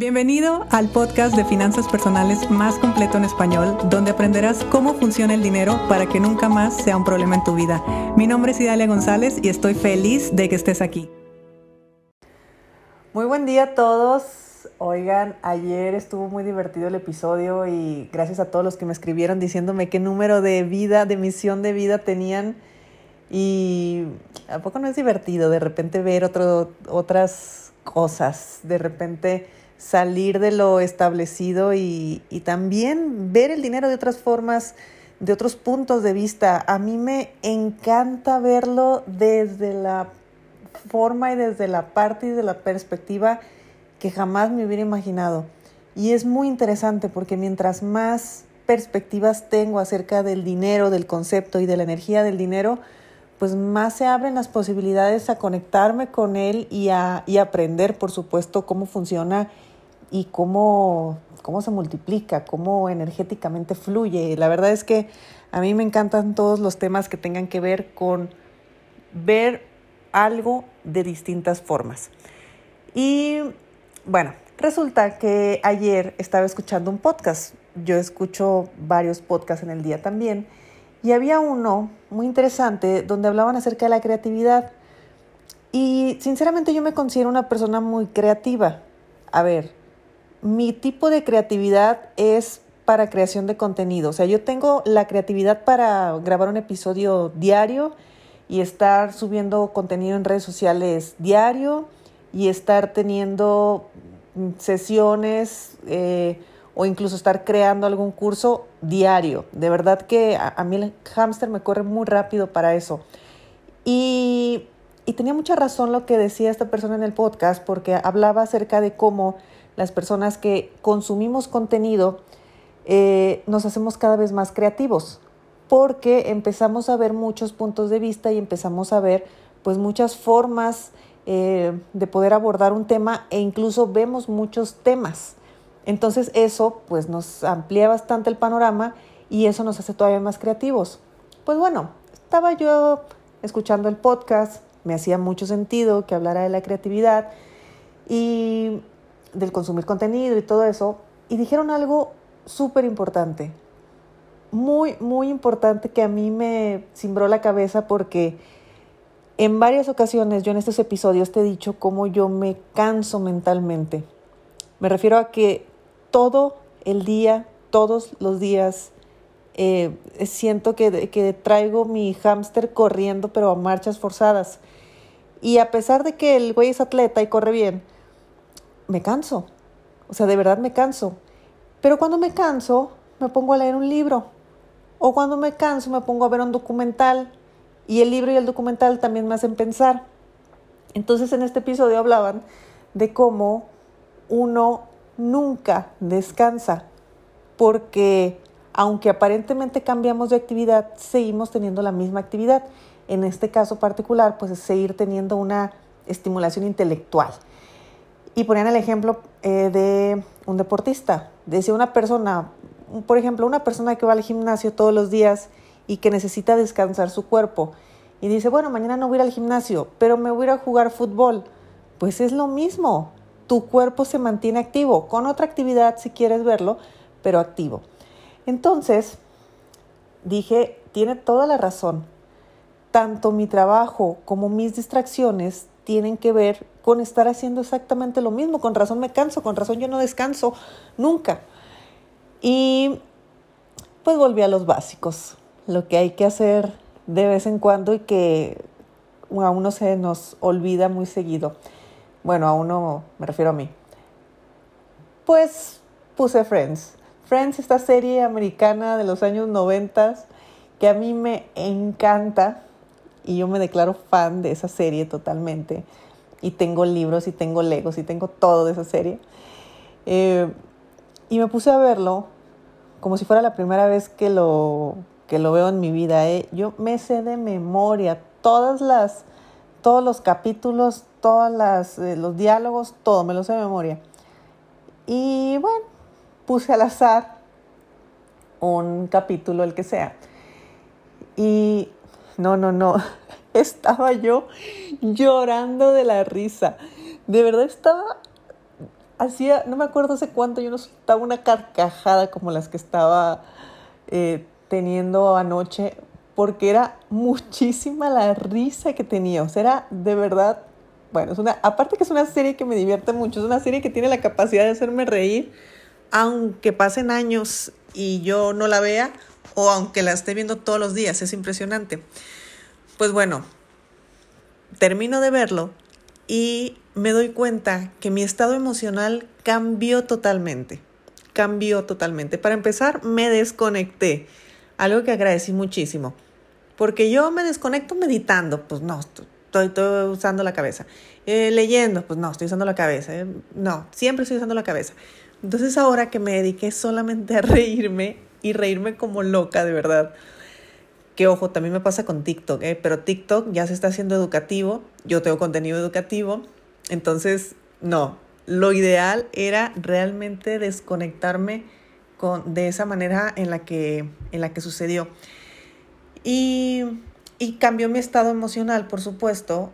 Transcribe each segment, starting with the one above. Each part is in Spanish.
Bienvenido al podcast de finanzas personales más completo en español, donde aprenderás cómo funciona el dinero para que nunca más sea un problema en tu vida. Mi nombre es Idalia González y estoy feliz de que estés aquí. Muy buen día a todos. Oigan, ayer estuvo muy divertido el episodio y gracias a todos los que me escribieron diciéndome qué número de vida, de misión de vida tenían. Y a poco no es divertido de repente ver otras cosas, de repente salir de lo establecido y, y, también ver el dinero de otras formas, de otros puntos de vista. A mí me encanta verlo desde la forma y desde la parte y de la perspectiva que jamás me hubiera imaginado. Y es muy interesante porque mientras más perspectivas tengo acerca del dinero, del concepto y de la energía del dinero, pues más se abren las posibilidades a conectarme con él y a y aprender, por supuesto, cómo funciona y cómo, cómo se multiplica, cómo energéticamente fluye. La verdad es que a mí me encantan todos los temas que tengan que ver con ver algo de distintas formas. Y bueno, resulta que ayer estaba escuchando un podcast. Yo escucho varios podcasts en el día también. Y había uno muy interesante donde hablaban acerca de la creatividad. Y sinceramente yo me considero una persona muy creativa. A ver, mi tipo de creatividad es para creación de contenido. O sea, yo tengo la creatividad para grabar un episodio diario y estar subiendo contenido en redes sociales diario y estar teniendo sesiones eh, o incluso estar creando algún curso diario. De verdad que a, mí el hámster me corre muy rápido para eso. Y, y tenía mucha razón lo que decía esta persona en el podcast porque hablaba acerca de cómo las personas que consumimos contenido, eh, nos hacemos cada vez más creativos, porque empezamos a ver muchos puntos de vista y empezamos a ver pues muchas formas eh, de poder abordar un tema e incluso vemos muchos temas. Entonces eso pues nos amplía bastante el panorama y eso nos hace todavía más creativos. Pues bueno, estaba yo escuchando el podcast, me hacía mucho sentido que hablara de la creatividad y del consumir contenido y todo eso, y dijeron algo súper importante, muy, muy importante que a mí me cimbró la cabeza porque en varias ocasiones yo en estos episodios te he dicho cómo yo me canso mentalmente. Me refiero a que todo el día, todos los días, eh, siento que, que traigo mi hámster corriendo, pero a marchas forzadas. Y a pesar de que el güey es atleta y corre bien, me canso. O sea, de verdad me canso. Pero cuando me canso, me pongo a leer un libro. O cuando me canso, me pongo a ver un documental. Y el libro y el documental también me hacen pensar. Entonces en este episodio hablaban de cómo uno nunca descansa. Porque aunque aparentemente cambiamos de actividad, seguimos teniendo la misma actividad. En este caso particular, pues es seguir teniendo una estimulación intelectual. Y ponían el ejemplo eh, de un deportista. Decía una persona, por ejemplo, una persona que va al gimnasio todos los días y que necesita descansar su cuerpo. Y dice, bueno, mañana no voy a ir al gimnasio, pero me voy a a jugar fútbol. Pues es lo mismo. Tu cuerpo se mantiene activo, con otra actividad si quieres verlo, pero activo. Entonces, dije, tiene toda la razón. Tanto mi trabajo como mis distracciones tienen que ver con estar haciendo exactamente lo mismo. Con razón me canso, con razón yo no descanso nunca. Y pues volví a los básicos, lo que hay que hacer de vez en cuando y que a uno se nos olvida muy seguido. Bueno, a uno me refiero a mí. Pues puse Friends. Friends, esta serie americana de los años 90 que a mí me encanta y yo me declaro fan de esa serie totalmente. Y tengo libros y tengo legos y tengo todo de esa serie. Eh, y me puse a verlo como si fuera la primera vez que lo, que lo veo en mi vida. ¿eh? Yo me sé de memoria todas las, todos los capítulos, todos las, eh, los diálogos, todo, me lo sé de memoria. Y bueno, puse al azar un capítulo, el que sea. Y no, no, no. Estaba yo llorando de la risa. De verdad estaba hacía, no me acuerdo hace cuánto, yo no estaba una carcajada como las que estaba eh, teniendo anoche, porque era muchísima la risa que tenía. O sea, era de verdad, bueno, es una, aparte que es una serie que me divierte mucho, es una serie que tiene la capacidad de hacerme reír, aunque pasen años y yo no la vea, o aunque la esté viendo todos los días, es impresionante. Pues bueno, termino de verlo y me doy cuenta que mi estado emocional cambió totalmente, cambió totalmente. Para empezar, me desconecté, algo que agradecí muchísimo, porque yo me desconecto meditando, pues no, estoy, usando la cabeza. Eh, leyendo, pues no, estoy usando la cabeza. Eh, no, siempre estoy usando la cabeza. Entonces ahora que me dediqué solamente a reírme y reírme como loca, de verdad. Que ojo, también me pasa con TikTok, ¿eh? pero TikTok ya se está haciendo educativo, yo tengo contenido educativo, entonces no, lo ideal era realmente desconectarme con, de esa manera en la que, en la que sucedió. Y, y cambió mi estado emocional, por supuesto,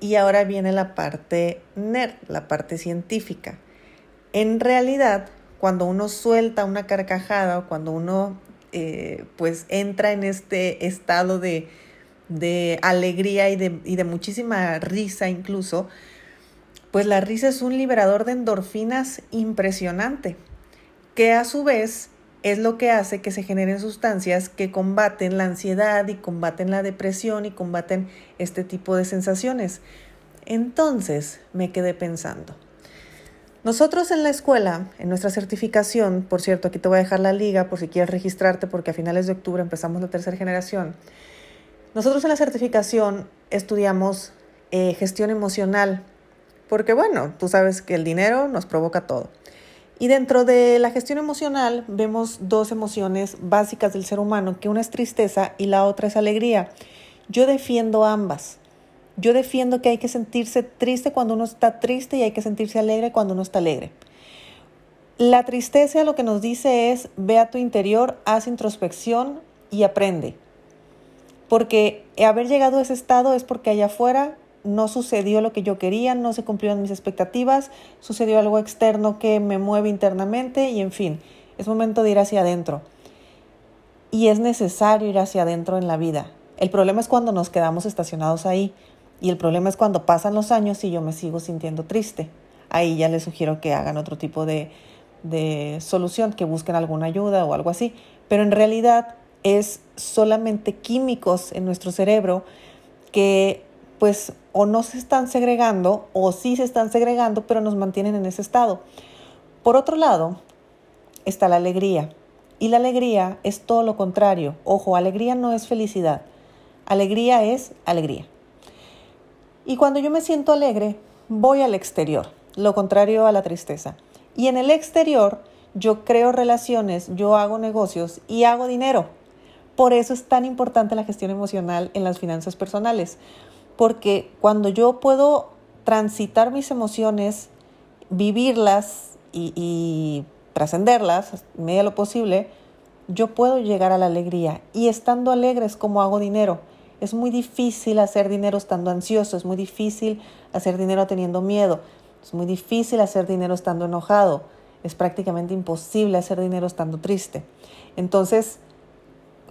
y ahora viene la parte nerd, la parte científica. En realidad, cuando uno suelta una carcajada o cuando uno eh, pues entra en este estado de, alegría y de, y de muchísima risa incluso, pues la risa es un liberador de endorfinas impresionante, que a su vez es lo que hace que se generen sustancias que combaten la ansiedad y combaten la depresión y combaten este tipo de sensaciones. Entonces me quedé pensando, nosotros en la escuela, en nuestra certificación, por cierto, aquí te voy a dejar la liga por si quieres registrarte porque a finales de octubre empezamos la tercera generación. Nosotros en la certificación estudiamos eh, gestión emocional porque bueno, tú sabes que el dinero nos provoca todo. Y dentro de la gestión emocional vemos dos emociones básicas del ser humano, que una es tristeza y la otra es alegría. Yo defiendo ambas. Yo defiendo que hay que sentirse triste cuando uno está triste y hay que sentirse alegre cuando uno está alegre. La tristeza lo que nos dice es, ve a tu interior, haz introspección y aprende. Porque haber llegado a ese estado es porque allá afuera no sucedió lo que yo quería, no se cumplieron mis expectativas, sucedió algo externo que me mueve internamente y en fin, es momento de ir hacia adentro. Y es necesario ir hacia adentro en la vida. El problema es cuando nos quedamos estacionados ahí. Y el problema es cuando pasan los años y yo me sigo sintiendo triste. Ahí ya les sugiero que hagan otro tipo de, de solución, que busquen alguna ayuda o algo así. Pero en realidad es solamente químicos en nuestro cerebro que pues o no se están segregando o sí se están segregando, pero nos mantienen en ese estado. Por otro lado, está la alegría. Y la alegría es todo lo contrario. Ojo, alegría no es felicidad. Alegría es alegría. Y cuando yo me siento alegre, voy al exterior, lo contrario a la tristeza. Y en el exterior yo creo relaciones, yo hago negocios y hago dinero. Por eso es tan importante la gestión emocional en las finanzas personales, porque cuando yo puedo transitar mis emociones, vivirlas y, y trascenderlas, medida lo posible, yo puedo llegar a la alegría. Y estando alegre es como hago dinero. Es muy difícil hacer dinero estando ansioso, es muy difícil hacer dinero teniendo miedo, es muy difícil hacer dinero estando enojado, es prácticamente imposible hacer dinero estando triste. Entonces,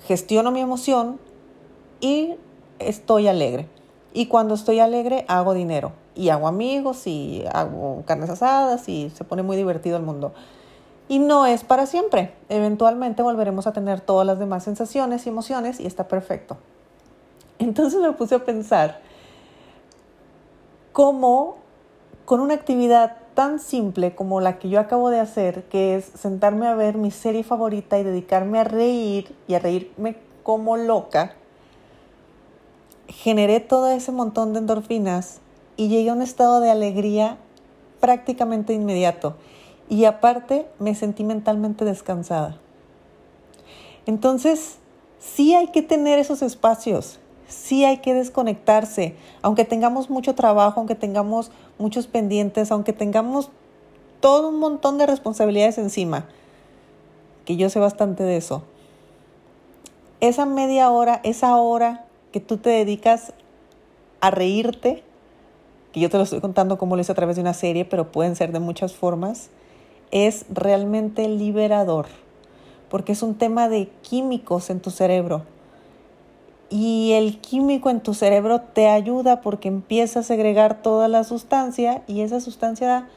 gestiono mi emoción y estoy alegre. Y cuando estoy alegre, hago dinero. Y hago amigos y hago carnes asadas y se pone muy divertido el mundo. Y no es para siempre. Eventualmente volveremos a tener todas las demás sensaciones y emociones y está perfecto. Entonces me puse a pensar cómo con una actividad tan simple como la que yo acabo de hacer, que es sentarme a ver mi serie favorita y dedicarme a reír y a reírme como loca, generé todo ese montón de endorfinas y llegué a un estado de alegría prácticamente inmediato. Y aparte me sentí mentalmente descansada. Entonces, sí hay que tener esos espacios, sí hay que desconectarse, aunque tengamos mucho trabajo, aunque tengamos muchos pendientes, aunque tengamos todo un montón de responsabilidades encima, que yo sé bastante de eso. Esa media hora, esa hora que tú te dedicas a reírte, que yo te lo estoy contando como lo hice a través de una serie, pero pueden ser de muchas formas, es realmente liberador, porque es un tema de químicos en tu cerebro. Y el químico en tu cerebro te ayuda porque empieza a segregar toda la sustancia y esa sustancia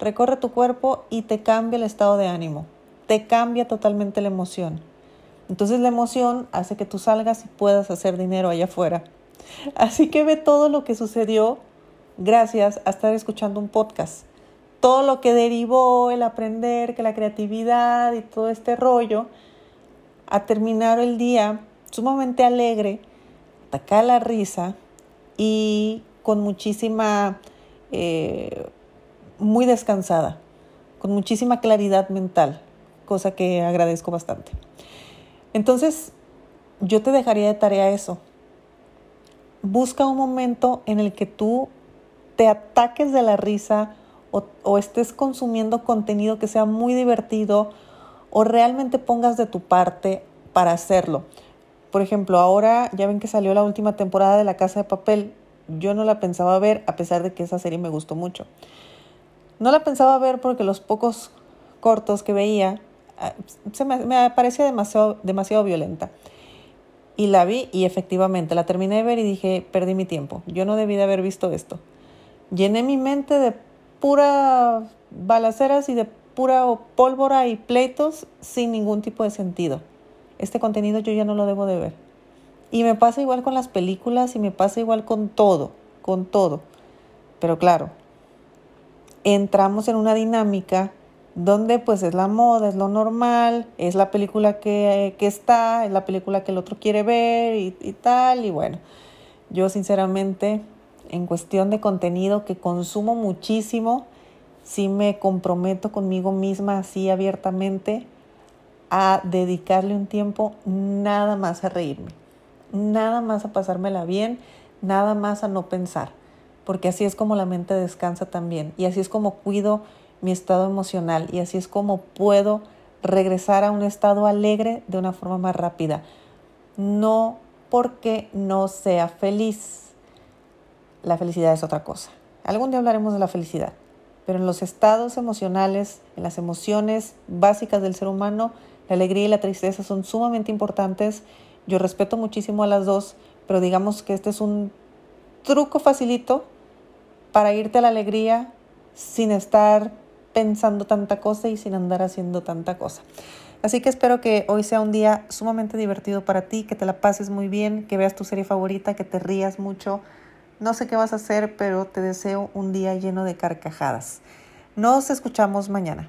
recorre tu cuerpo y te cambia el estado de ánimo, te cambia totalmente la emoción. Entonces la emoción hace que tú salgas y puedas hacer dinero allá afuera. Así que ve todo lo que sucedió gracias a estar escuchando un podcast. Todo lo que derivó el aprender, que la creatividad y todo este rollo, a terminar el día sumamente alegre, atacar la risa y con muchísima, eh, muy descansada, con muchísima claridad mental, cosa que agradezco bastante. Entonces, yo te dejaría de tarea eso. Busca un momento en el que tú te ataques de la risa o, estés consumiendo contenido que sea muy divertido o realmente pongas de tu parte para hacerlo. Por ejemplo, ahora ya ven que salió la última temporada de La Casa de Papel. Yo no la pensaba ver a pesar de que esa serie me gustó mucho. No la pensaba ver porque los pocos cortos que veía ah, se me, parecía demasiado, demasiado violenta. Y la vi y efectivamente la terminé de ver y dije, perdí mi tiempo. Yo no debí de haber visto esto. Llené mi mente de pura balaceras y de pura pólvora y pleitos sin ningún tipo de sentido. Este contenido yo ya no lo debo de ver. Y me pasa igual con las películas y me pasa igual con todo, con todo. Pero claro, entramos en una dinámica donde pues es la moda, es lo normal, es la película que, que está, es la película que el otro quiere ver y, y tal. Y bueno, yo sinceramente en cuestión de contenido que consumo muchísimo, sí me comprometo conmigo misma así abiertamente a dedicarle un tiempo nada más a reírme, nada más a pasármela bien, nada más a no pensar, porque así es como la mente descansa también y así es como cuido mi estado emocional y así es como puedo regresar a un estado alegre de una forma más rápida. No porque no sea feliz, la felicidad es otra cosa. Algún día hablaremos de la felicidad, pero en los estados emocionales, en las emociones básicas del ser humano, la alegría y la tristeza son sumamente importantes. Yo respeto muchísimo a las dos, pero digamos que este es un truco facilito para irte a la alegría sin estar pensando tanta cosa y sin andar haciendo tanta cosa. Así que espero que hoy sea un día sumamente divertido para ti, que te la pases muy bien, que veas tu serie favorita, que te rías mucho, no sé qué vas a hacer, pero te deseo un día lleno de carcajadas. Nos escuchamos mañana.